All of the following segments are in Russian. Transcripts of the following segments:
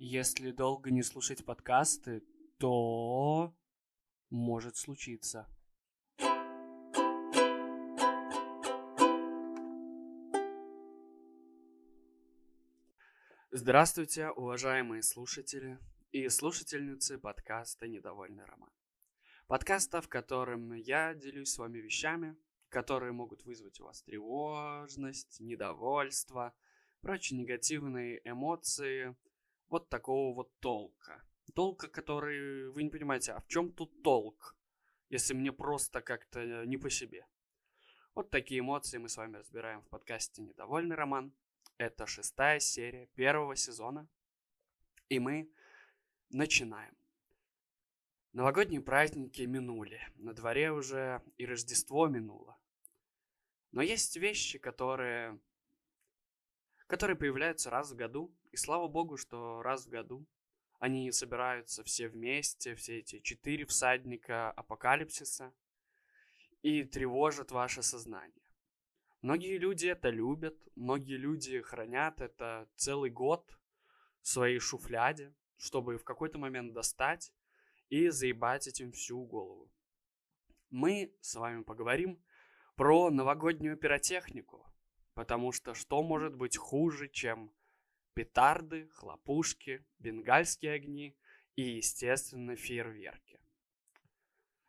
Если долго не слушать подкасты, то может случиться. Здравствуйте, уважаемые слушатели и слушательницы подкаста «Недовольный роман». Подкаста, в котором я делюсь с вами вещами, которые могут вызвать у вас тревожность, недовольство, прочие негативные эмоции – вот такого вот толка. Толка, который вы не понимаете, а в чем тут толк, если мне просто как-то не по себе. Вот такие эмоции мы с вами разбираем в подкасте «Недовольный роман». Это шестая серия первого сезона. И мы начинаем. Новогодние праздники минули. На дворе уже и Рождество минуло. Но есть вещи, которые которые появляются раз в году. И слава богу, что раз в году они собираются все вместе, все эти четыре всадника апокалипсиса, и тревожат ваше сознание. Многие люди это любят, многие люди хранят это целый год в своей шуфляде, чтобы в какой-то момент достать и заебать этим всю голову. Мы с вами поговорим про новогоднюю пиротехнику, Потому что что может быть хуже, чем петарды, хлопушки, бенгальские огни и, естественно, фейерверки.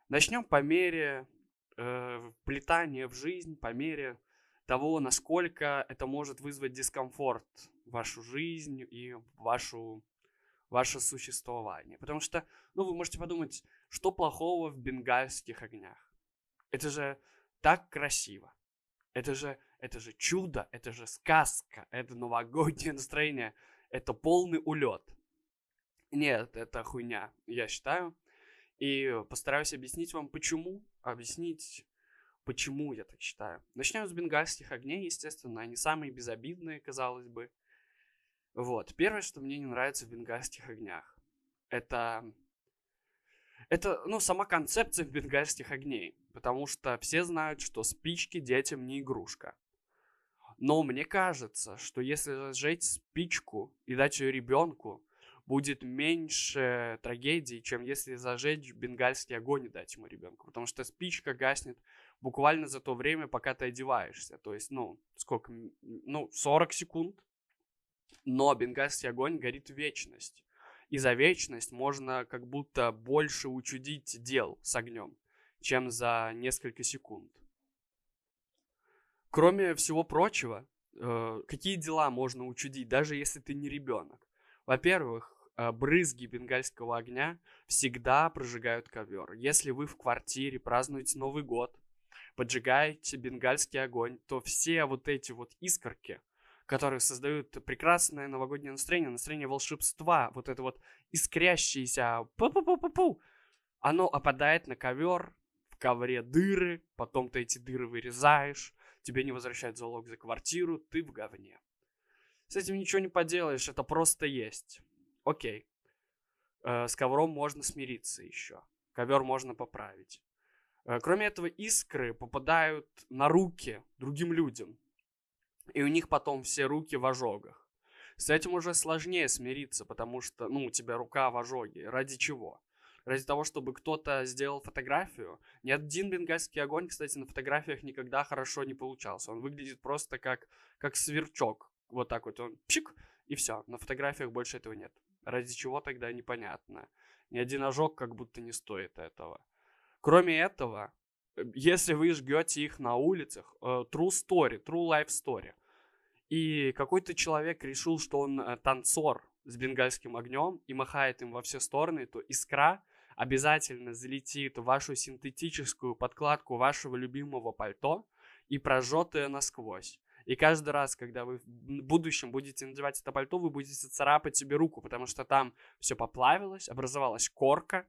Начнем по мере э, плетания в жизнь, по мере того, насколько это может вызвать дискомфорт в вашу жизнь и вашу, ваше существование. Потому что, ну, вы можете подумать, что плохого в бенгальских огнях? Это же так красиво. Это же это же чудо, это же сказка, это новогоднее настроение, это полный улет. Нет, это хуйня, я считаю. И постараюсь объяснить вам, почему, объяснить, почему я так считаю. Начнем с бенгальских огней, естественно, они самые безобидные, казалось бы. Вот, первое, что мне не нравится в бенгальских огнях, это это, ну, сама концепция бенгальских огней. Потому что все знают, что спички детям не игрушка. Но мне кажется, что если зажечь спичку и дать ее ребенку, будет меньше трагедий, чем если зажечь бенгальский огонь и дать ему ребенку. Потому что спичка гаснет буквально за то время, пока ты одеваешься. То есть, ну, сколько? Ну, 40 секунд. Но бенгальский огонь горит вечность. И за вечность можно как будто больше учудить дел с огнем, чем за несколько секунд. Кроме всего прочего, э, какие дела можно учудить, даже если ты не ребенок? Во-первых, э, брызги бенгальского огня всегда прожигают ковер. Если вы в квартире празднуете Новый год, поджигаете бенгальский огонь, то все вот эти вот искорки, которые создают прекрасное новогоднее настроение, настроение волшебства, вот это вот искрящееся пу-пу-пу-пу-пу, оно опадает на ковер, в ковре дыры, потом ты эти дыры вырезаешь, тебе не возвращают залог за квартиру, ты в говне. С этим ничего не поделаешь, это просто есть. Окей. Э, с ковром можно смириться еще. Ковер можно поправить. Э, кроме этого, искры попадают на руки другим людям. И у них потом все руки в ожогах. С этим уже сложнее смириться, потому что, ну, у тебя рука в ожоге. Ради чего? Ради того, чтобы кто-то сделал фотографию. Ни один бенгальский огонь, кстати, на фотографиях никогда хорошо не получался. Он выглядит просто как, как сверчок. Вот так вот он пшик, и все. На фотографиях больше этого нет. Ради чего тогда непонятно. Ни один ожог как будто не стоит этого. Кроме этого, э, если вы жгете их на улицах, uh, true story, true life story, и какой-то человек решил, что он uh, танцор с бенгальским огнем и махает им во все стороны, то искра обязательно залетит в вашу синтетическую подкладку вашего любимого пальто и прожжет ее насквозь. И каждый раз, когда вы в будущем будете надевать это пальто, вы будете царапать себе руку, потому что там все поплавилось, образовалась корка,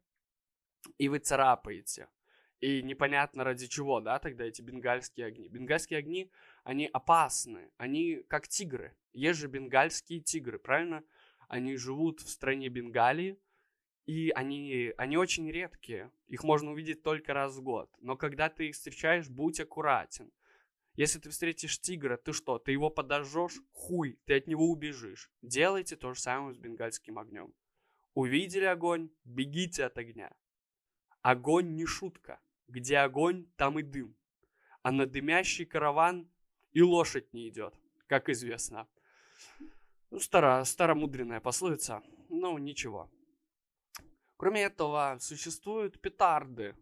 и вы царапаете. И непонятно ради чего, да, тогда эти бенгальские огни. Бенгальские огни, они опасны, они как тигры. Есть же бенгальские тигры, правильно? Они живут в стране Бенгалии, и они, они очень редкие. Их можно увидеть только раз в год. Но когда ты их встречаешь, будь аккуратен. Если ты встретишь тигра, ты что, ты его подожжешь? Хуй, ты от него убежишь. Делайте то же самое с бенгальским огнем. Увидели огонь, бегите от огня. Огонь не шутка. Где огонь, там и дым. А на дымящий караван и лошадь не идет, как известно. Ну, старо, старомудренная пословица, но ничего. Кроме этого, существуют петарды.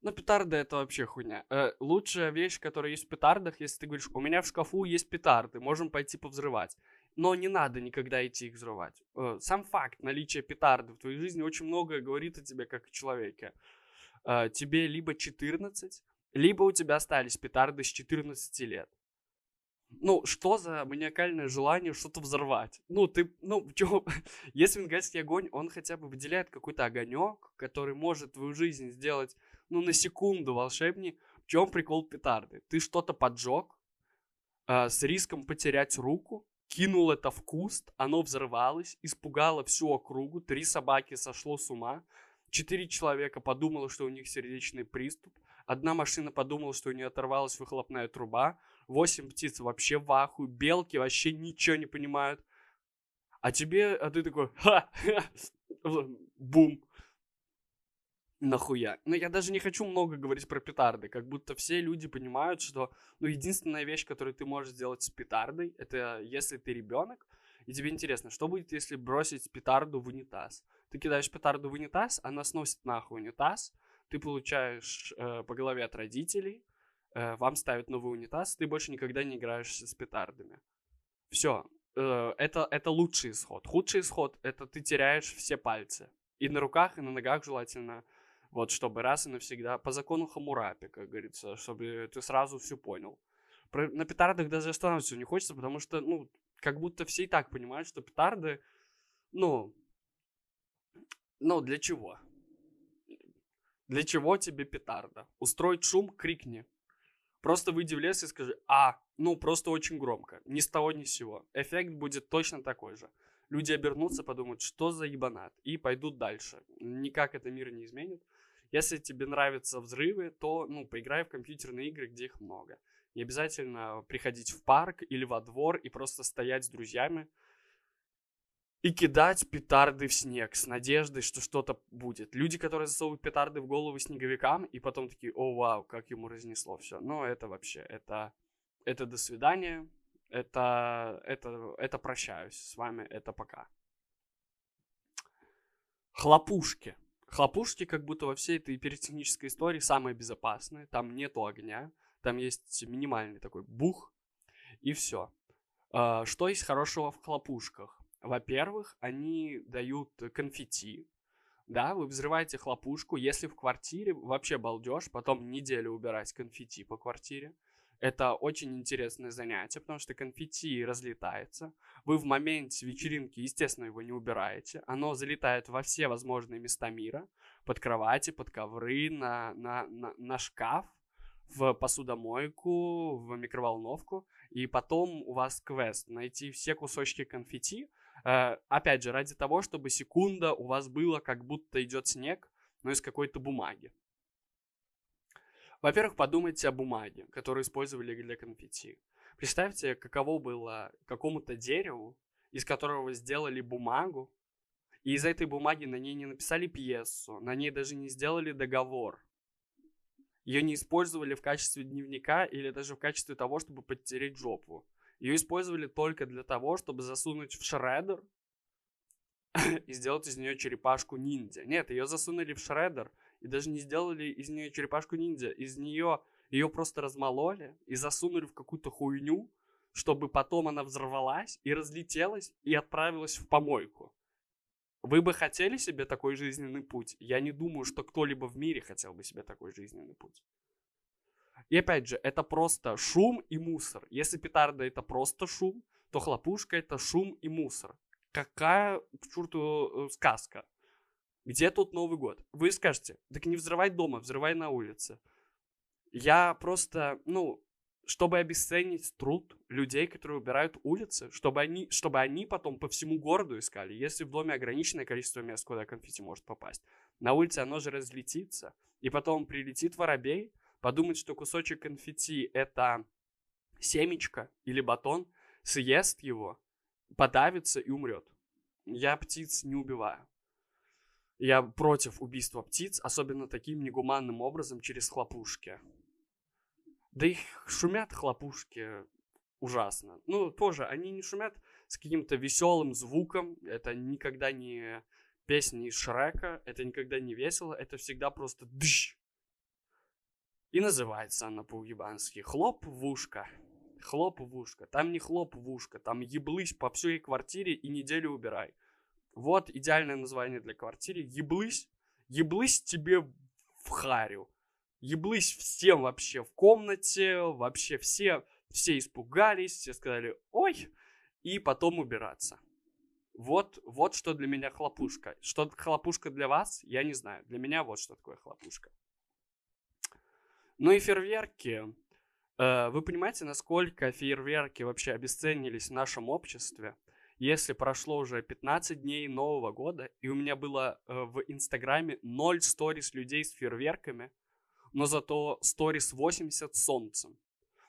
Но петарды это вообще хуйня. Э, лучшая вещь, которая есть в петардах, если ты говоришь, у меня в шкафу есть петарды, можем пойти повзрывать. Но не надо никогда идти их взрывать. Э, сам факт наличия петарды в твоей жизни очень многое говорит о тебе как о человеке. Э, тебе либо 14, либо у тебя остались петарды с 14 лет ну, что за маниакальное желание что-то взорвать? Ну, ты, ну, чё, если венгальский огонь, он хотя бы выделяет какой-то огонек, который может твою жизнь сделать, ну, на секунду волшебнее. В чем прикол петарды? Ты что-то поджег э, с риском потерять руку, кинул это в куст, оно взорвалось, испугало всю округу, три собаки сошло с ума, четыре человека подумало, что у них сердечный приступ, одна машина подумала, что у нее оторвалась выхлопная труба, 8 птиц вообще в ахуе, белки вообще ничего не понимают. А тебе, а ты такой, ха, бум. Нахуя? Ну, я даже не хочу много говорить про петарды, как будто все люди понимают, что, ну, единственная вещь, которую ты можешь сделать с петардой, это если ты ребенок, и тебе интересно, что будет, если бросить петарду в унитаз? Ты кидаешь петарду в унитаз, она сносит нахуй унитаз, ты получаешь э, по голове от родителей, вам ставят новый унитаз, ты больше никогда не играешь с петардами. Все, э, это, это лучший исход. Худший исход — это ты теряешь все пальцы. И на руках, и на ногах желательно, вот, чтобы раз и навсегда, по закону Хамурапи, как говорится, чтобы ты сразу все понял. Про, на петардах даже останавливаться не хочется, потому что, ну, как будто все и так понимают, что петарды, ну, ну, для чего? Для чего тебе петарда? Устроить шум, крикни. Просто выйди в лес и скажи, а, ну просто очень громко, ни с того ни с сего. Эффект будет точно такой же. Люди обернутся, подумают, что за ебанат, и пойдут дальше. Никак это мир не изменит. Если тебе нравятся взрывы, то, ну, поиграй в компьютерные игры, где их много. Не обязательно приходить в парк или во двор и просто стоять с друзьями, и кидать петарды в снег с надеждой, что что-то будет. Люди, которые засовывают петарды в голову снеговикам, и потом такие, о, вау, как ему разнесло все. Но это вообще, это, это до свидания, это, это, это прощаюсь с вами, это пока. Хлопушки. Хлопушки как будто во всей этой пиротехнической истории самые безопасные. Там нету огня, там есть минимальный такой бух, и все. А, что есть хорошего в хлопушках? Во-первых, они дают конфетти. Да, вы взрываете хлопушку. Если в квартире вообще балдеж, потом неделю убирать конфетти по квартире. Это очень интересное занятие, потому что конфетти разлетается. Вы в моменте вечеринки, естественно, его не убираете. Оно залетает во все возможные места мира. Под кровати, под ковры, на, на, на, на шкаф, в посудомойку, в микроволновку. И потом у вас квест найти все кусочки конфетти, опять же, ради того, чтобы секунда у вас было, как будто идет снег, но из какой-то бумаги. Во-первых, подумайте о бумаге, которую использовали для конфетти. Представьте, каково было какому-то дереву, из которого сделали бумагу, и из этой бумаги на ней не написали пьесу, на ней даже не сделали договор. Ее не использовали в качестве дневника или даже в качестве того, чтобы подтереть жопу. Ее использовали только для того, чтобы засунуть в шредер и сделать из нее черепашку ниндзя. Нет, ее засунули в шредер и даже не сделали из нее черепашку ниндзя. Из нее ее просто размололи и засунули в какую-то хуйню, чтобы потом она взорвалась и разлетелась и отправилась в помойку. Вы бы хотели себе такой жизненный путь? Я не думаю, что кто-либо в мире хотел бы себе такой жизненный путь. И опять же, это просто шум и мусор. Если петарда это просто шум, то хлопушка это шум и мусор. Какая к черту э, сказка? Где тут Новый год? Вы скажете, так не взрывай дома, взрывай на улице. Я просто, ну, чтобы обесценить труд людей, которые убирают улицы, чтобы они, чтобы они потом по всему городу искали. Если в доме ограниченное количество мест, куда конфетти может попасть, на улице оно же разлетится, и потом прилетит воробей, подумать, что кусочек конфетти это семечко или батон, съест его, подавится и умрет. Я птиц не убиваю. Я против убийства птиц, особенно таким негуманным образом через хлопушки. Да их шумят хлопушки ужасно. Ну, тоже, они не шумят с каким-то веселым звуком. Это никогда не песни из Шрека, это никогда не весело, это всегда просто дыщ. И называется она по-уебански «Хлоп в ушко». Хлоп в ушко. Там не хлоп в ушко, там еблысь по всей квартире и неделю убирай. Вот идеальное название для квартиры. Еблысь, еблысь тебе в харю. Еблысь всем вообще в комнате, вообще все, все испугались, все сказали «Ой!» и потом убираться. Вот, вот что для меня хлопушка. Что хлопушка для вас, я не знаю. Для меня вот что такое хлопушка. Ну и фейерверки. Э, вы понимаете, насколько фейерверки вообще обесценились в нашем обществе? Если прошло уже 15 дней Нового года, и у меня было э, в Инстаграме 0 сторис людей с фейерверками, но зато сторис 80 с солнцем.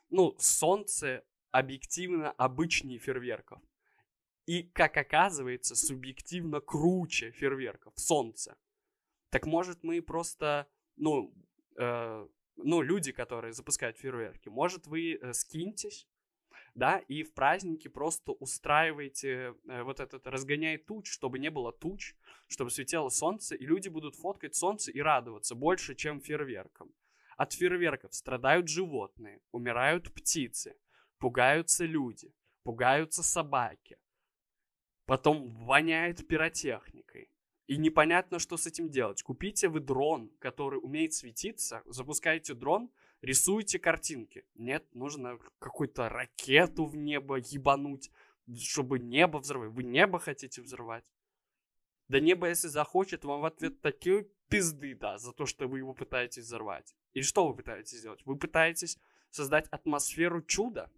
Ну, солнце объективно обычнее фейерверков. И, как оказывается, субъективно круче фейерверков, солнце. Так может мы просто, ну, э, ну, люди, которые запускают фейерверки, может вы э, скиньтесь, да, и в праздники просто устраиваете э, вот этот, разгоняй туч, чтобы не было туч, чтобы светило солнце, и люди будут фоткать солнце и радоваться больше, чем фейерверкам. От фейерверков страдают животные, умирают птицы, пугаются люди, пугаются собаки, потом воняет пиротехникой. И непонятно, что с этим делать. Купите вы дрон, который умеет светиться, запускаете дрон, рисуете картинки. Нет, нужно какую-то ракету в небо ебануть, чтобы небо взрывать. Вы небо хотите взрывать? Да небо, если захочет, вам в ответ такие пизды, да, за то, что вы его пытаетесь взорвать. И что вы пытаетесь сделать? Вы пытаетесь создать атмосферу чуда?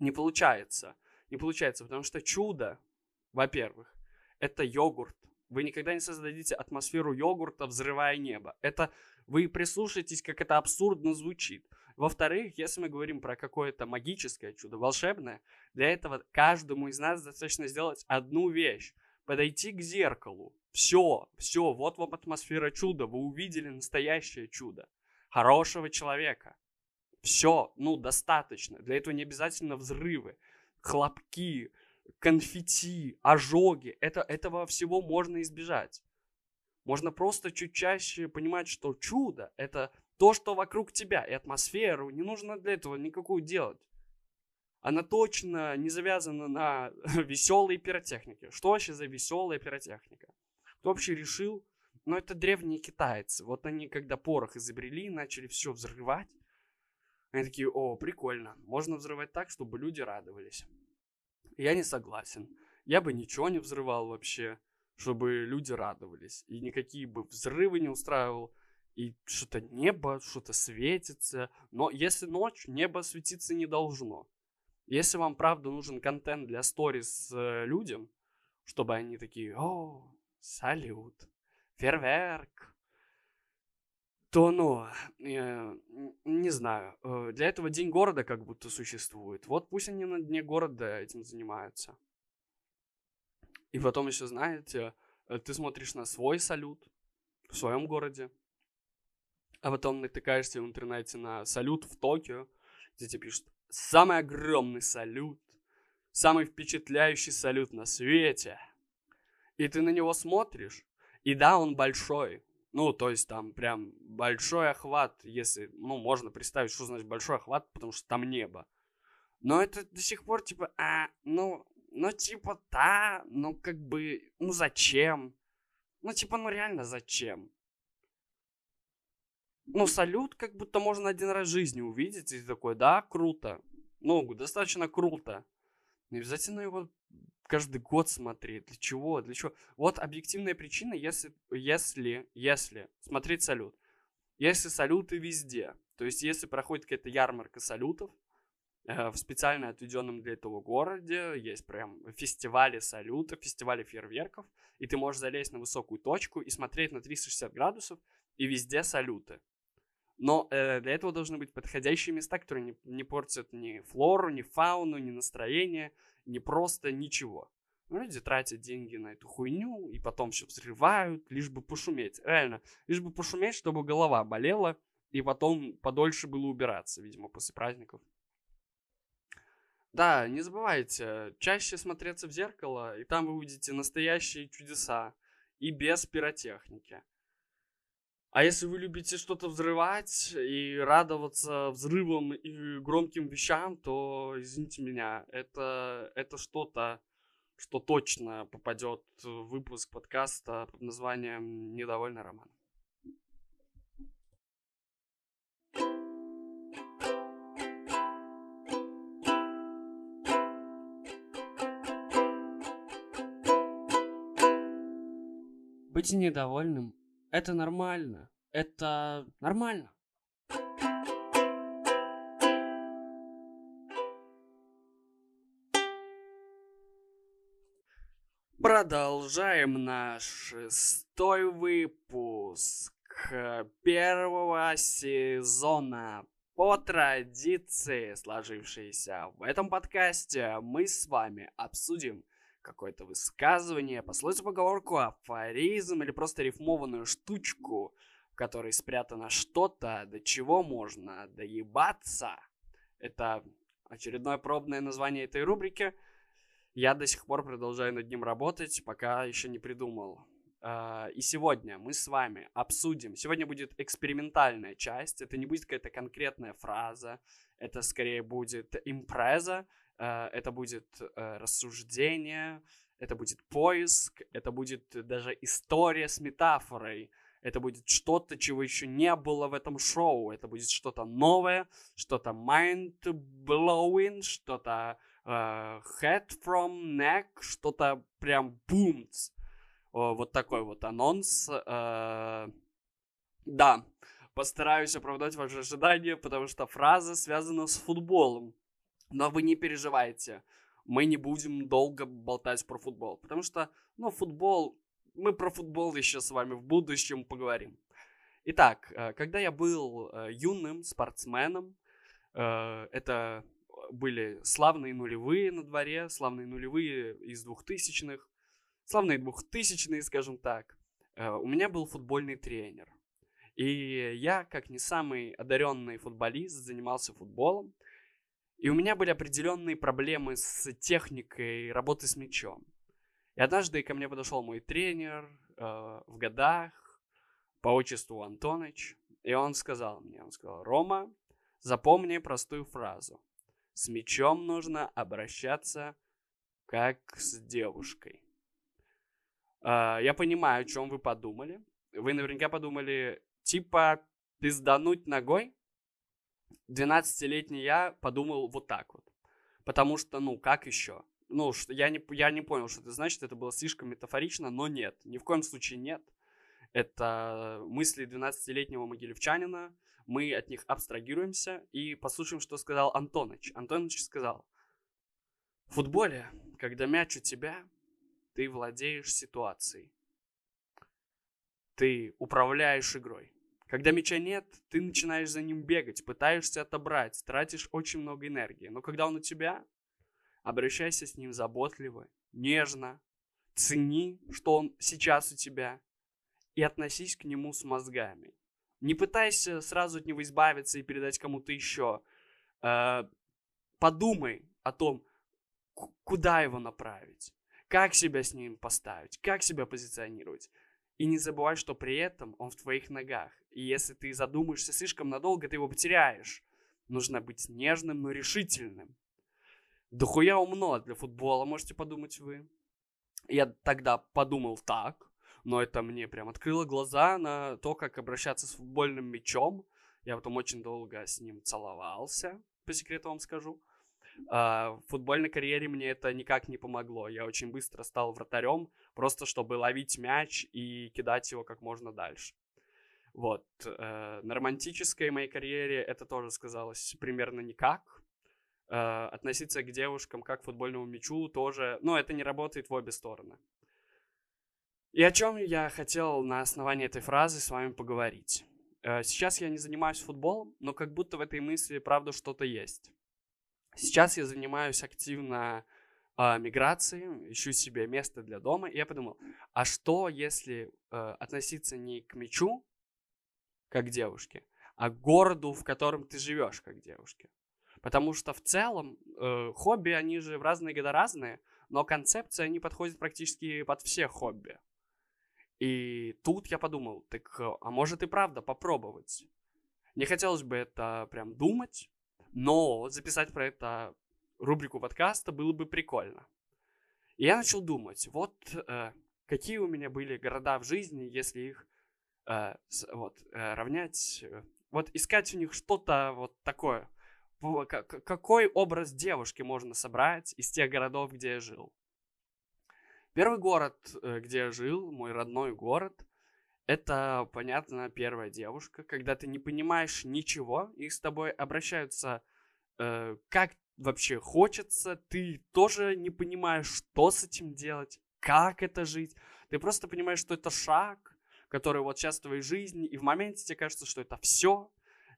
Не получается. Не получается, потому что чудо, во-первых, это йогурт, вы никогда не создадите атмосферу йогурта, взрывая небо. Это вы прислушаетесь, как это абсурдно звучит. Во-вторых, если мы говорим про какое-то магическое чудо, волшебное, для этого каждому из нас достаточно сделать одну вещь. Подойти к зеркалу. Все, все, вот вам атмосфера чуда. Вы увидели настоящее чудо. Хорошего человека. Все, ну, достаточно. Для этого не обязательно взрывы, хлопки, конфетти, ожоги. Это, этого всего можно избежать. Можно просто чуть чаще понимать, что чудо — это то, что вокруг тебя, и атмосферу. Не нужно для этого никакую делать. Она точно не завязана на веселой пиротехнике. Что вообще за веселая пиротехника? Кто вообще решил? Ну, это древние китайцы. Вот они, когда порох изобрели, начали все взрывать. Они такие, о, прикольно. Можно взрывать так, чтобы люди радовались. Я не согласен. Я бы ничего не взрывал вообще, чтобы люди радовались. И никакие бы взрывы не устраивал. И что-то небо, что-то светится. Но если ночь, небо светиться не должно. Если вам правда нужен контент для сторис э, людям, чтобы они такие, о, салют, фейерверк, то, ну, э, не знаю, э, для этого День города как будто существует. Вот пусть они на Дне города этим занимаются. И потом еще, знаете, э, ты смотришь на свой салют в своем городе, а потом натыкаешься в интернете на салют в Токио, где тебе пишут «Самый огромный салют, самый впечатляющий салют на свете». И ты на него смотришь, и да, он большой, ну, то есть там прям большой охват, если, ну, можно представить, что значит большой охват, потому что там небо. Но это до сих пор типа, а, ну, ну, типа, да, ну, как бы, ну, зачем? Ну, типа, ну, реально зачем? Ну, салют как будто можно один раз в жизни увидеть, и такой, да, круто. Ну, достаточно круто. Не обязательно его каждый год смотреть. Для чего? Для чего? Вот объективная причина, если, если, если смотреть салют. Если салюты везде, то есть если проходит какая-то ярмарка салютов, э, в специально отведенном для этого городе есть прям фестивали салютов, фестивали фейерверков, и ты можешь залезть на высокую точку и смотреть на 360 градусов, и везде салюты. Но э, для этого должны быть подходящие места, которые не, не портят ни флору, ни фауну, ни настроение, ни просто ничего. Ну, люди тратят деньги на эту хуйню и потом все взрывают, лишь бы пошуметь. Реально, лишь бы пошуметь, чтобы голова болела, и потом подольше было убираться, видимо, после праздников. Да, не забывайте, чаще смотреться в зеркало, и там вы увидите настоящие чудеса, и без пиротехники. А если вы любите что-то взрывать и радоваться взрывам и громким вещам, то, извините меня, это, это что-то, что точно попадет в выпуск подкаста под названием «Недовольный роман». Быть недовольным – это нормально. Это нормально. Продолжаем наш шестой выпуск первого сезона. По традиции, сложившейся в этом подкасте, мы с вами обсудим какое-то высказывание, пословицу, поговорку, афоризм или просто рифмованную штучку, в которой спрятано что-то, до чего можно доебаться. Это очередное пробное название этой рубрики. Я до сих пор продолжаю над ним работать, пока еще не придумал. А, и сегодня мы с вами обсудим. Сегодня будет экспериментальная часть. Это не будет какая-то конкретная фраза. Это скорее будет импреза, это будет э, рассуждение, это будет поиск, это будет даже история с метафорой, это будет что-то, чего еще не было в этом шоу, это будет что-то новое, что-то mind-blowing, что-то uh, head from neck, что-то прям бумц. Вот такой вот анонс. Uh, да, постараюсь оправдать ваши ожидания, потому что фраза связана с футболом. Но вы не переживайте, мы не будем долго болтать про футбол, потому что, ну, футбол, мы про футбол еще с вами в будущем поговорим. Итак, э, когда я был э, юным спортсменом, э, это были славные нулевые на дворе, славные нулевые из двухтысячных, славные двухтысячные, скажем так. У меня был футбольный тренер. И я, как не самый одаренный футболист, занимался футболом. И у меня были определенные проблемы с техникой работы с мячом. И однажды ко мне подошел мой тренер э, в годах по отчеству Антоныч, и он сказал мне, он сказал, Рома, запомни простую фразу. С мячом нужно обращаться как с девушкой. Э, я понимаю, о чем вы подумали. Вы наверняка подумали, типа, пиздануть ногой? 12-летний я подумал вот так вот. Потому что, ну, как еще? Ну, что, я, не, я не понял, что это значит, это было слишком метафорично, но нет, ни в коем случае нет. Это мысли 12-летнего могилевчанина, мы от них абстрагируемся и послушаем, что сказал Антоныч. Антоныч сказал, в футболе, когда мяч у тебя, ты владеешь ситуацией. Ты управляешь игрой. Когда мяча нет, ты начинаешь за ним бегать, пытаешься отобрать, тратишь очень много энергии. Но когда он у тебя, обращайся с ним заботливо, нежно, цени, что он сейчас у тебя, и относись к нему с мозгами. Не пытайся сразу от него избавиться и передать кому-то еще. Э, подумай о том, куда его направить, как себя с ним поставить, как себя позиционировать. И не забывай, что при этом он в твоих ногах. И если ты задумаешься слишком надолго, ты его потеряешь. Нужно быть нежным, но решительным. Да хуя умно для футбола, можете подумать вы. Я тогда подумал так, но это мне прям открыло глаза на то, как обращаться с футбольным мячом. Я потом очень долго с ним целовался, по секрету вам скажу. А, в футбольной карьере мне это никак не помогло. Я очень быстро стал вратарем, просто чтобы ловить мяч и кидать его как можно дальше. Вот. Э, на романтической моей карьере это тоже сказалось примерно никак. Э, относиться к девушкам как к футбольному мячу тоже... Ну, это не работает в обе стороны. И о чем я хотел на основании этой фразы с вами поговорить. э, сейчас я не занимаюсь футболом, но как будто в этой мысли, правда, что-то есть. Сейчас я занимаюсь активно э, миграцией, ищу себе место для дома, и я подумал, а что, если э, относиться не к мячу, как девушке, а городу, в котором ты живешь, как девушке? Потому что в целом э, хобби, они же в разные года разные, но концепция, они подходят практически под все хобби. И тут я подумал, так, а может и правда попробовать. Не хотелось бы это прям думать, но записать про это рубрику подкаста было бы прикольно. И я начал думать, вот э, какие у меня были города в жизни, если их э, вот, э, равнять, э, вот искать у них что-то вот такое. Какой образ девушки можно собрать из тех городов, где я жил? Первый город, э, где я жил, мой родной город, это, понятно, первая девушка, когда ты не понимаешь ничего, и с тобой обращаются э, как вообще хочется, ты тоже не понимаешь, что с этим делать, как это жить. Ты просто понимаешь, что это шаг, который вот сейчас в твоей жизни, и в моменте тебе кажется, что это все,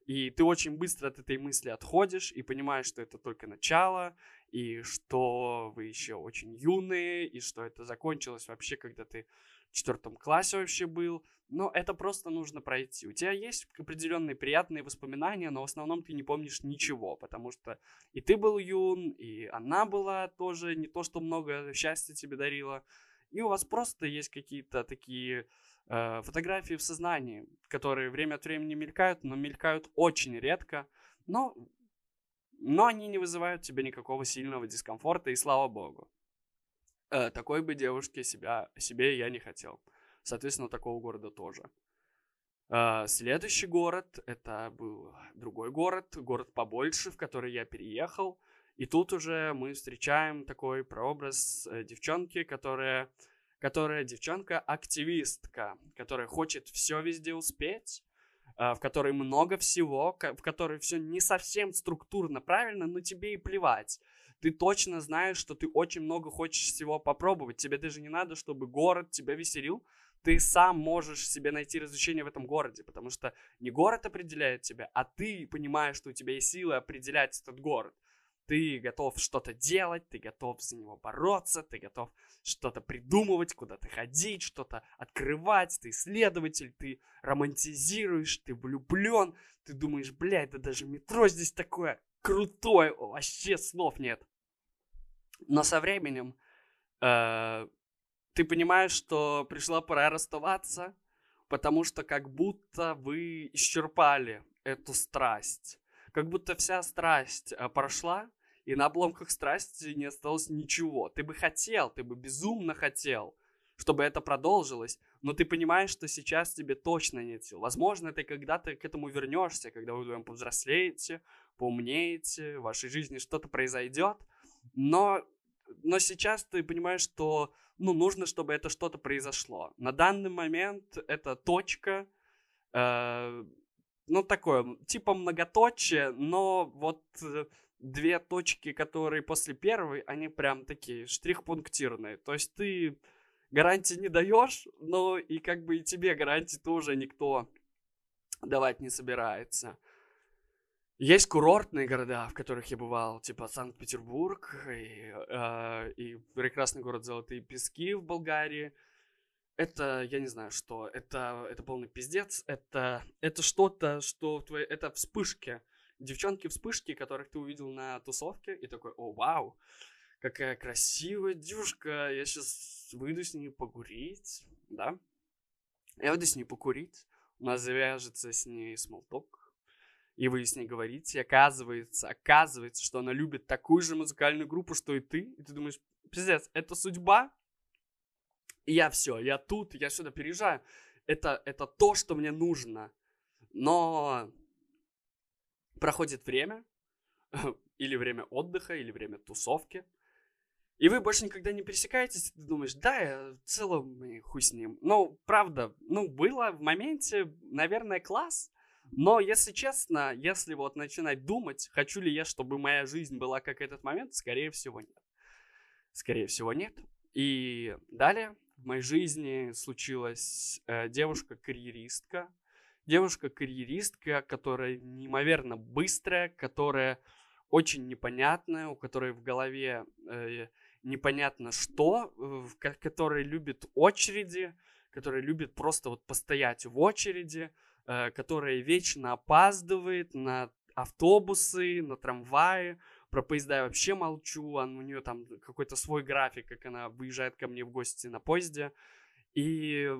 и ты очень быстро от этой мысли отходишь и понимаешь, что это только начало, и что вы еще очень юные, и что это закончилось вообще, когда ты в четвертом классе вообще был. Но это просто нужно пройти. У тебя есть определенные приятные воспоминания, но в основном ты не помнишь ничего, потому что и ты был юн, и она была тоже не то, что много счастья тебе дарила. И у вас просто есть какие-то такие фотографии в сознании, которые время от времени мелькают, но мелькают очень редко. Но, но они не вызывают тебе никакого сильного дискомфорта, и слава богу. Э, такой бы девушке себя, себе я не хотел. Соответственно, такого города тоже. Uh, следующий город, это был другой город, город побольше, в который я переехал. И тут уже мы встречаем такой прообраз э, девчонки, которая которая девчонка-активистка, которая хочет все везде успеть, а, в которой много всего, в которой все не совсем структурно правильно, но тебе и плевать. Ты точно знаешь, что ты очень много хочешь всего попробовать. Тебе даже не надо, чтобы город тебя веселил. Ты сам можешь себе найти развлечение в этом городе, потому что не город определяет тебя, а ты понимаешь, что у тебя есть силы определять этот город ты готов что-то делать, ты готов за него бороться, ты готов что-то придумывать, куда-то ходить, что-то открывать, ты исследователь, ты романтизируешь, ты влюблен, ты думаешь, блядь, да даже метро здесь такое крутое, вообще слов нет. Но со временем э, ты понимаешь, что пришла пора расставаться, потому что как будто вы исчерпали эту страсть как будто вся страсть э, прошла, и на обломках страсти не осталось ничего. Ты бы хотел, ты бы безумно хотел, чтобы это продолжилось, но ты понимаешь, что сейчас тебе точно нет сил. Возможно, ты когда-то к этому вернешься, когда вы вдвоем повзрослеете, поумнеете, в вашей жизни что-то произойдет, но, но сейчас ты понимаешь, что ну, нужно, чтобы это что-то произошло. На данный момент это точка, э, ну, такое, типа многоточие, но вот э, две точки, которые после первой, они прям такие штрих-пунктирные. То есть ты гарантии не даешь, но и как бы и тебе гарантии тоже никто давать не собирается. Есть курортные города, в которых я бывал, типа Санкт-Петербург и, э, и прекрасный город Золотые Пески в Болгарии. Это, я не знаю, что. Это, это полный пиздец. Это, это что-то, что в твоей... Это вспышки девчонки-вспышки, которых ты увидел на тусовке, и такой, о, вау, какая красивая девушка, я сейчас выйду с ней покурить, да? Я выйду с ней покурить, у нас завяжется с ней смолток, и вы с ней говорите, и оказывается, оказывается, что она любит такую же музыкальную группу, что и ты, и ты думаешь, пиздец, это судьба? И я все, я тут, я сюда переезжаю, это, это то, что мне нужно. Но проходит время, или время отдыха, или время тусовки, и вы больше никогда не пересекаетесь, ты думаешь, да, я в целом хуй с ним. Ну, правда, ну, было в моменте, наверное, класс, но, если честно, если вот начинать думать, хочу ли я, чтобы моя жизнь была как этот момент, скорее всего, нет. Скорее всего, нет. И далее в моей жизни случилась э, девушка-карьеристка, девушка-карьеристка, которая неимоверно быстрая, которая очень непонятная, у которой в голове э, непонятно что, э, которая любит очереди, которая любит просто вот постоять в очереди, э, которая вечно опаздывает на автобусы, на трамваи, про поезда я вообще молчу, он, у нее там какой-то свой график, как она выезжает ко мне в гости на поезде, и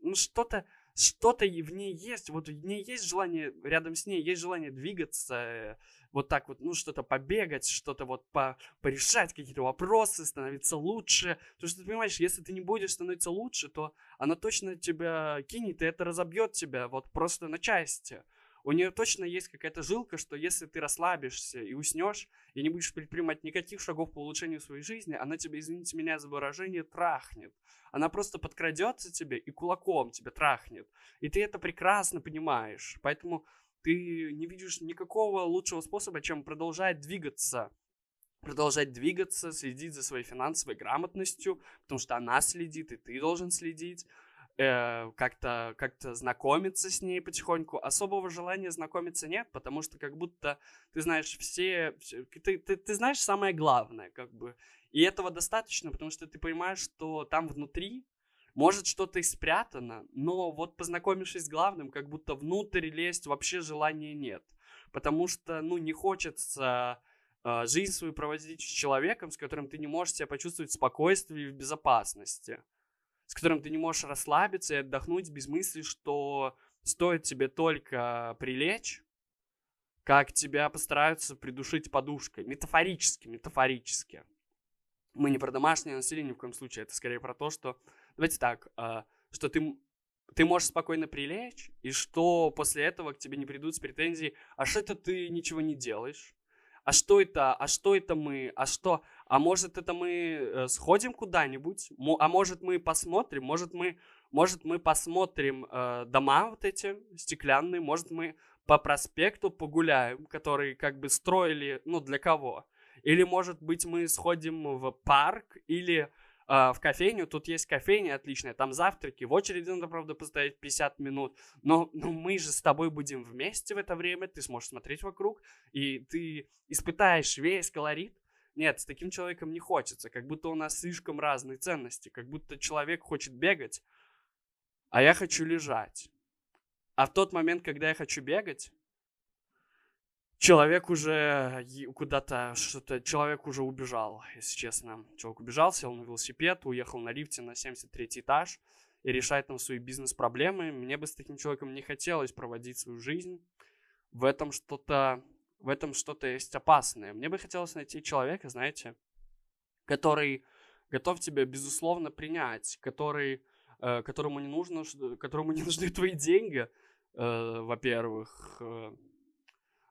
ну, что-то что-то в ней есть, вот в ней есть желание, рядом с ней есть желание двигаться, вот так вот, ну, что-то побегать, что-то вот по, порешать какие-то вопросы, становиться лучше. Потому что ты понимаешь, если ты не будешь становиться лучше, то она точно тебя кинет, и это разобьет тебя вот просто на части. У нее точно есть какая-то жилка, что если ты расслабишься и уснешь, и не будешь предпринимать никаких шагов по улучшению своей жизни, она тебя, извините меня за выражение, трахнет. Она просто подкрадется тебе и кулаком тебя трахнет. И ты это прекрасно понимаешь. Поэтому ты не видишь никакого лучшего способа, чем продолжать двигаться. Продолжать двигаться, следить за своей финансовой грамотностью, потому что она следит, и ты должен следить. Э, как-то как знакомиться с ней потихоньку. Особого желания знакомиться нет, потому что как будто ты знаешь все, все ты, ты, ты знаешь самое главное, как бы. И этого достаточно, потому что ты понимаешь, что там внутри может, что-то и спрятано, но вот познакомившись с главным, как будто внутрь лезть вообще желания нет. Потому что, ну, не хочется э, жизнь свою проводить с человеком, с которым ты не можешь себя почувствовать в спокойствии и в безопасности. С которым ты не можешь расслабиться и отдохнуть без мысли, что стоит тебе только прилечь, как тебя постараются придушить подушкой. Метафорически, метафорически. Мы не про домашнее насилие ни в коем случае, это скорее про то, что давайте так, а, что ты, ты можешь спокойно прилечь, и что после этого к тебе не придут с претензией, а что это ты ничего не делаешь? А что это? А что это мы? А что? А может это мы э, сходим куда-нибудь? А может мы посмотрим? Может мы, может мы посмотрим э, дома вот эти стеклянные? Может мы по проспекту погуляем, которые как бы строили, ну для кого? Или может быть мы сходим в парк или в кофейню. Тут есть кофейня отличная, там завтраки. В очереди надо, правда, постоять 50 минут. Но, но мы же с тобой будем вместе в это время. Ты сможешь смотреть вокруг, и ты испытаешь весь колорит. Нет, с таким человеком не хочется. Как будто у нас слишком разные ценности. Как будто человек хочет бегать, а я хочу лежать. А в тот момент, когда я хочу бегать, человек уже куда-то что-то, человек уже убежал, если честно. Человек убежал, сел на велосипед, уехал на лифте на 73 этаж и решает там свои бизнес-проблемы. Мне бы с таким человеком не хотелось проводить свою жизнь. В этом что-то, в этом что-то есть опасное. Мне бы хотелось найти человека, знаете, который готов тебя безусловно принять, который, э, которому не нужно, которому не нужны твои деньги, э, во-первых, э,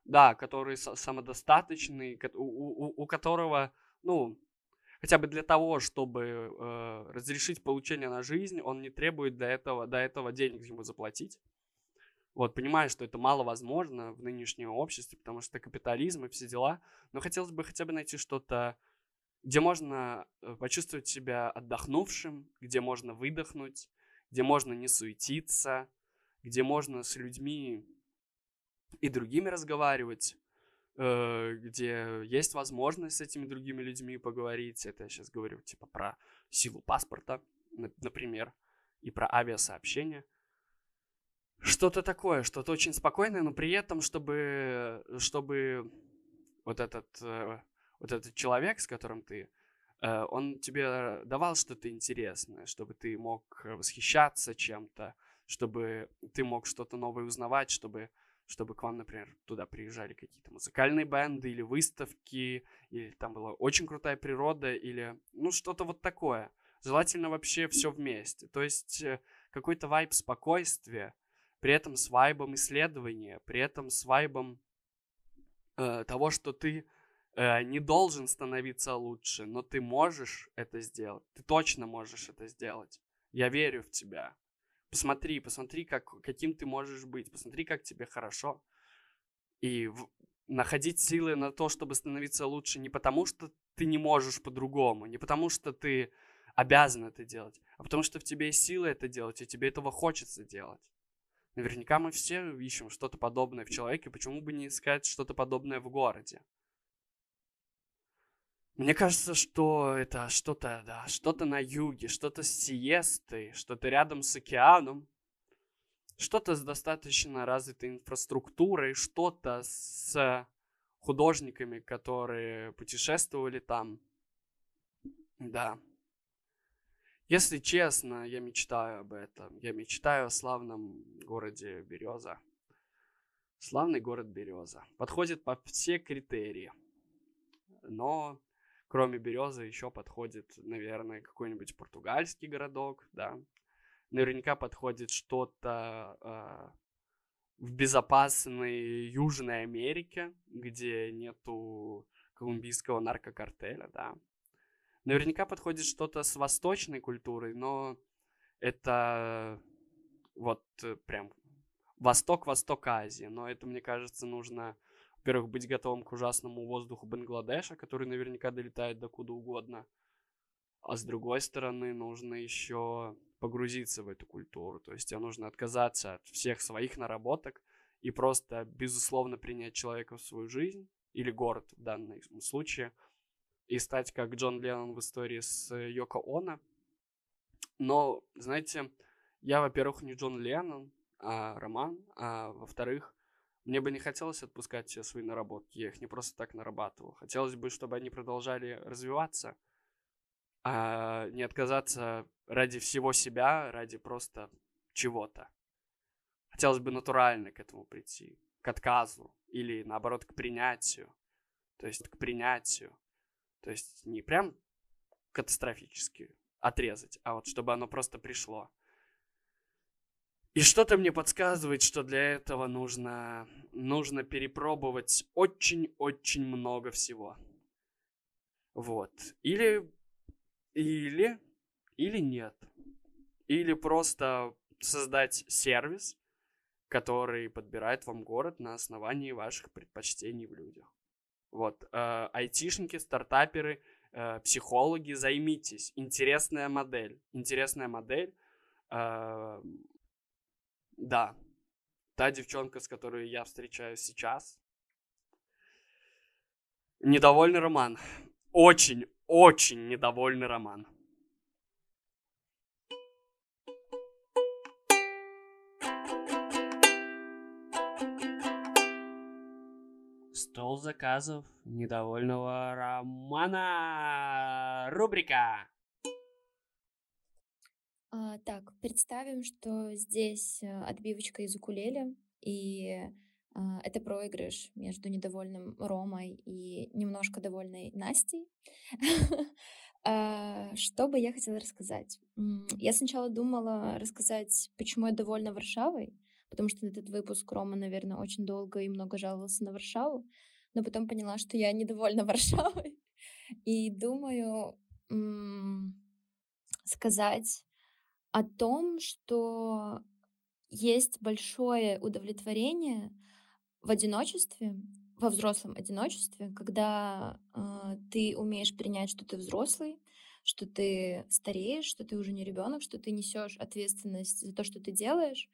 да, который самодостаточный, у, у, у которого, ну, хотя бы для того, чтобы э, разрешить получение на жизнь, он не требует для этого, до этого денег ему заплатить. Вот, понимаю, что это мало возможно в нынешнем обществе, потому что капитализм и все дела, но хотелось бы хотя бы найти что-то, где можно э, почувствовать себя отдохнувшим, где можно выдохнуть, где можно не суетиться, где можно с людьми и другими разговаривать, э, где есть возможность с этими другими людьми поговорить. Это я сейчас говорю типа про силу паспорта, например, и про авиасообщение. Что-то такое, что-то очень спокойное, но при этом, чтобы, чтобы вот этот, э, вот этот человек, с которым ты, э, он тебе давал что-то интересное, чтобы ты мог восхищаться чем-то, чтобы ты мог что-то новое узнавать, чтобы чтобы к вам, например, туда приезжали какие-то музыкальные бенды или выставки, или там была очень крутая природа, или, ну, что-то вот такое. Желательно вообще все вместе. То есть э, какой-то вайб спокойствия, при этом с вайбом исследования, при этом с вайбом э, того, что ты э, не должен становиться лучше, но ты можешь это сделать. Ты точно можешь это сделать. Я верю в тебя. Посмотри, посмотри, как, каким ты можешь быть, посмотри, как тебе хорошо. И в, находить силы на то, чтобы становиться лучше не потому, что ты не можешь по-другому, не потому, что ты обязан это делать, а потому что в тебе есть силы это делать, и тебе этого хочется делать. Наверняка мы все ищем что-то подобное в человеке, почему бы не искать что-то подобное в городе? Мне кажется, что это что-то, да, что-то на юге, что-то с сиестой, что-то рядом с океаном, что-то с достаточно развитой инфраструктурой, что-то с художниками, которые путешествовали там. Да. Если честно, я мечтаю об этом. Я мечтаю о славном городе Береза. Славный город Береза. Подходит по все критерии. Но кроме Березы еще подходит, наверное, какой-нибудь португальский городок, да. Наверняка подходит что-то э, в безопасной Южной Америке, где нету колумбийского наркокартеля, да. Наверняка подходит что-то с восточной культурой, но это вот прям Восток-Восток Азии. Но это, мне кажется, нужно, во-первых, быть готовым к ужасному воздуху Бангладеша, который наверняка долетает до куда угодно. А с другой стороны, нужно еще погрузиться в эту культуру. То есть тебе нужно отказаться от всех своих наработок и просто, безусловно, принять человека в свою жизнь, или город в данном случае – и стать как Джон Леннон в истории с Йоко Оно. Но, знаете, я, во-первых, не Джон Леннон, а Роман, а во-вторых, мне бы не хотелось отпускать все свои наработки, я их не просто так нарабатывал. Хотелось бы, чтобы они продолжали развиваться, а не отказаться ради всего себя, ради просто чего-то. Хотелось бы натурально к этому прийти, к отказу или, наоборот, к принятию. То есть к принятию. То есть не прям катастрофически отрезать, а вот чтобы оно просто пришло. И что-то мне подсказывает, что для этого нужно, нужно перепробовать очень-очень много всего. Вот. Или, или, или нет. Или просто создать сервис, который подбирает вам город на основании ваших предпочтений в людях. Вот, э, айтишники, стартаперы, э, психологи, займитесь. Интересная модель. Интересная модель. Э, да. Та девчонка, с которой я встречаюсь сейчас. Недовольный роман. Очень, очень недовольный роман. Стол заказов недовольного романа. Рубрика. А, так, представим, что здесь э, отбивочка из укулеле, и а, это проигрыш между недовольным Ромой и немножко довольной Настей. А, что бы я хотела рассказать? Я сначала думала рассказать, почему я довольна Варшавой, потому что этот выпуск Рома, наверное, очень долго и много жаловался на Варшаву, но потом поняла, что я недовольна Варшавой. И думаю сказать о том, что есть большое удовлетворение в одиночестве, во взрослом одиночестве, когда э, ты умеешь принять, что ты взрослый, что ты стареешь, что ты уже не ребенок, что ты несешь ответственность за то, что ты делаешь,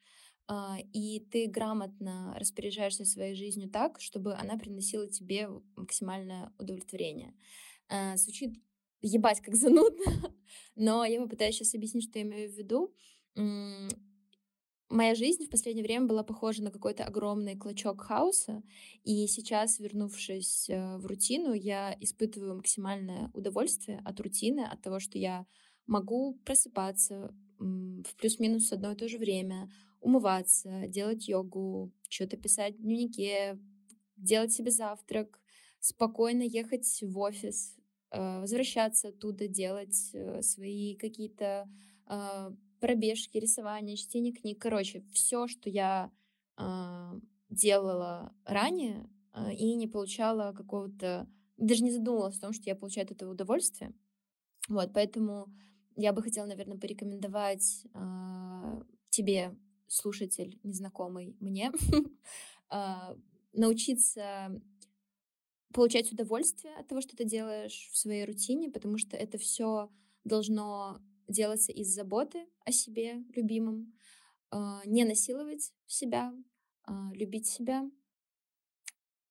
а, и ты грамотно распоряжаешься своей жизнью так, чтобы она приносила тебе максимальное удовлетворение. А, звучит ебать как занудно, но я попытаюсь сейчас объяснить, что я имею в виду. Моя жизнь в последнее время была похожа на какой-то огромный клочок хаоса, и сейчас, вернувшись э, в рутину, я испытываю максимальное удовольствие от рутины, от того, что я могу просыпаться в плюс-минус одно и то же время, умываться, делать йогу, что-то писать в дневнике, делать себе завтрак, спокойно ехать в офис, возвращаться оттуда, делать э, свои какие-то э, пробежки, рисование, чтение книг. Короче, все, что я делала ранее и не получала какого-то... Даже не задумывалась о том, что я получаю от этого удовольствие. Вот, поэтому я бы хотела, наверное, порекомендовать тебе слушатель незнакомый мне, а, научиться получать удовольствие от того, что ты делаешь в своей рутине, потому что это все должно делаться из заботы о себе любимом, а, не насиловать себя, а, любить себя.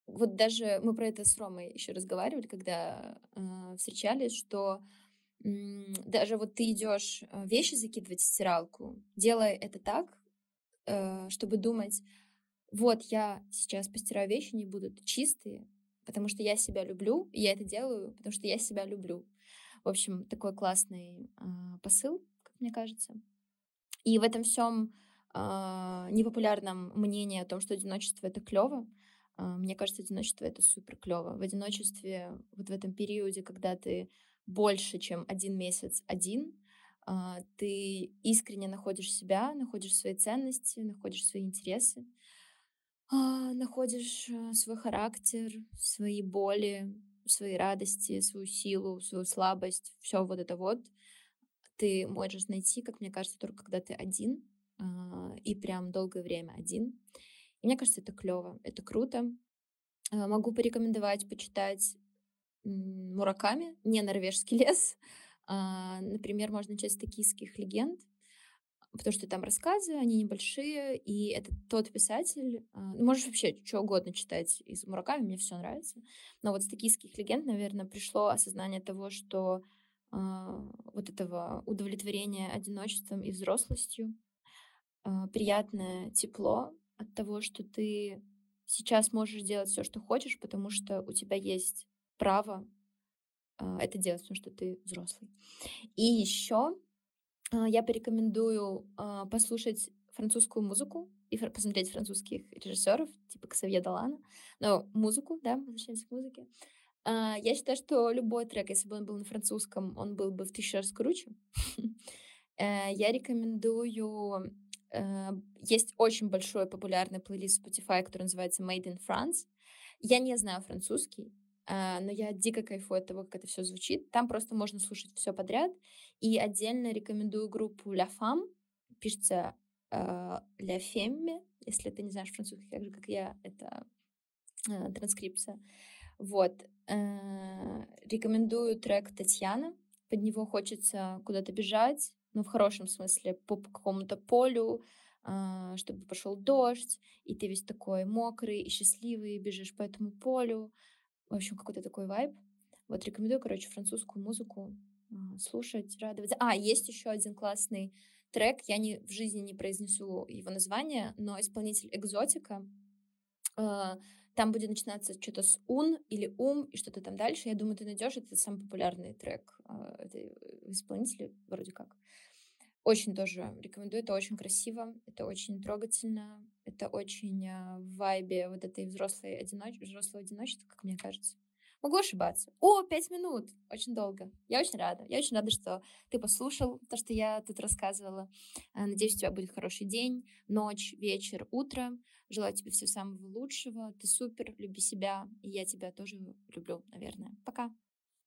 Вот даже мы про это с Ромой еще разговаривали, когда э, встречались, что даже вот ты идешь вещи закидывать в стиралку, делая это так, э, чтобы думать, вот я сейчас постираю вещи, они будут чистые, потому что я себя люблю, и я это делаю, потому что я себя люблю. В общем, такой классный э, посыл, как мне кажется. И в этом всем э, непопулярном мнении о том, что одиночество это клево, э, мне кажется, одиночество это супер клево. В одиночестве, вот в этом периоде, когда ты больше, чем один месяц один, э, ты искренне находишь себя, находишь свои ценности, находишь свои интересы, э, находишь свой характер, свои боли, свои радости, свою силу, свою слабость, все вот это вот ты можешь найти, как мне кажется, только когда ты один а, и прям долгое время один. И мне кажется, это клево, это круто. А, могу порекомендовать почитать Мураками, не норвежский лес. А, например, можно начать с токийских легенд, потому что там рассказы, они небольшие, и это тот писатель, ну, можешь вообще что угодно читать из Мураками, мне все нравится, но вот с токийских легенд, наверное, пришло осознание того, что э, вот этого удовлетворения одиночеством и взрослостью, э, приятное тепло от того, что ты сейчас можешь делать все, что хочешь, потому что у тебя есть право это делать, потому что ты взрослый. И еще я порекомендую послушать французскую музыку и посмотреть французских режиссеров, типа Ксавье Далана, но музыку, да, возвращаемся к музыке. Я считаю, что любой трек, если бы он был на французском, он был бы в тысячу раз круче. Э, я рекомендую... Э, есть очень большой популярный плейлист Spotify, который называется Made in France. Я не знаю французский, но я дико кайфую от того, как это все звучит. Там просто можно слушать все подряд. И отдельно рекомендую группу La Femme. Пишется La Femme, если ты не знаешь французский, как же, как я, это транскрипция. Вот. Э, рекомендую трек Татьяна. Под него хочется куда-то бежать, но в хорошем смысле, по какому-то полю, а, чтобы пошел дождь, и ты весь такой мокрый и счастливый, бежишь по этому полю. В общем, какой-то такой вайб. Вот рекомендую, короче, французскую музыку а, слушать, радоваться. А, есть еще один классный трек, я не, в жизни не произнесу его название, но исполнитель Экзотика а, там будет начинаться что-то с ун или ум и что-то там дальше. Я думаю, ты найдешь это самый популярный трек а, этой исполнителя вроде как. Очень тоже рекомендую. Это очень красиво, это очень трогательно, это очень а, в вайбе вот этой взрослой одиноч... взрослого одиночества, как мне кажется. Могу ошибаться. О, пять минут! Очень долго. Я очень рада. Я очень рада, что ты послушал то, что я тут рассказывала. Э, надеюсь, у тебя будет хороший день, ночь, вечер, утро. Желаю тебе всего самого лучшего. Ты супер, люби себя. И я тебя тоже люблю, наверное. Пока.